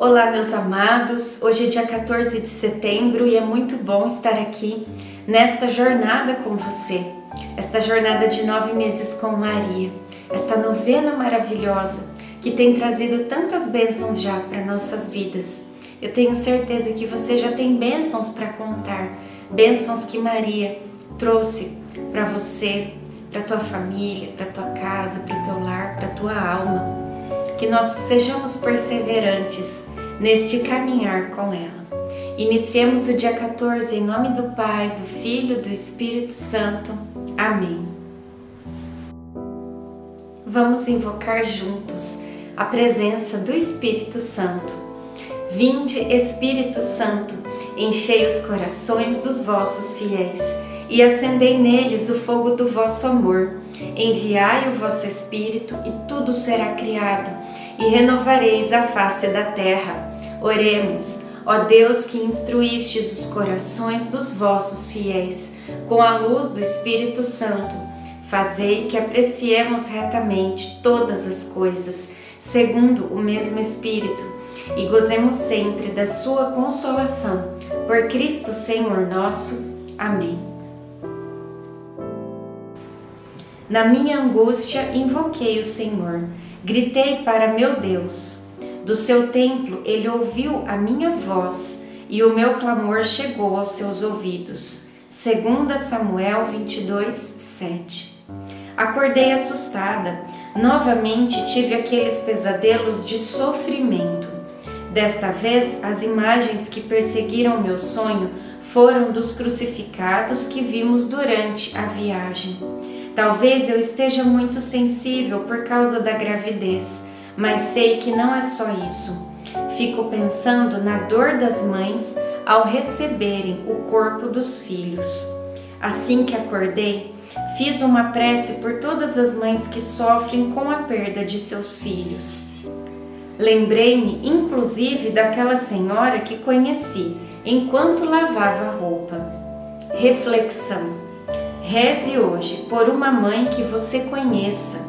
Olá, meus amados. Hoje é dia 14 de setembro e é muito bom estar aqui nesta jornada com você. Esta jornada de nove meses com Maria, esta novena maravilhosa que tem trazido tantas bênçãos já para nossas vidas. Eu tenho certeza que você já tem bênçãos para contar, bênçãos que Maria trouxe para você, para tua família, para tua casa, para teu lar, para tua alma. Que nós sejamos perseverantes neste caminhar com ela. Iniciemos o dia 14 em nome do Pai, do Filho do Espírito Santo. Amém. Vamos invocar juntos a presença do Espírito Santo. Vinde, Espírito Santo, enchei os corações dos vossos fiéis e acendei neles o fogo do vosso amor. Enviai o vosso Espírito e tudo será criado, e renovareis a face da terra. Oremos, ó Deus que instruístes os corações dos vossos fiéis com a luz do Espírito Santo, fazei que apreciemos retamente todas as coisas, segundo o mesmo Espírito, e gozemos sempre da sua consolação. Por Cristo Senhor nosso. Amém. Na minha angústia invoquei o Senhor, gritei para meu Deus. Do seu templo ele ouviu a minha voz e o meu clamor chegou aos seus ouvidos. 2 Samuel 22, 7. Acordei assustada. Novamente tive aqueles pesadelos de sofrimento. Desta vez, as imagens que perseguiram meu sonho foram dos crucificados que vimos durante a viagem. Talvez eu esteja muito sensível por causa da gravidez mas sei que não é só isso. Fico pensando na dor das mães ao receberem o corpo dos filhos. Assim que acordei, fiz uma prece por todas as mães que sofrem com a perda de seus filhos. Lembrei-me, inclusive, daquela senhora que conheci enquanto lavava roupa. Reflexão: reze hoje por uma mãe que você conheça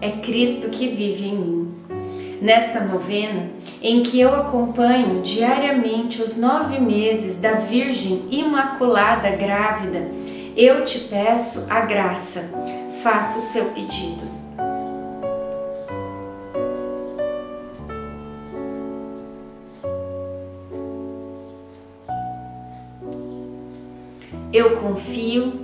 é Cristo que vive em mim. Nesta novena, em que eu acompanho diariamente os nove meses da Virgem Imaculada Grávida, eu te peço a graça, faça o seu pedido. Eu confio,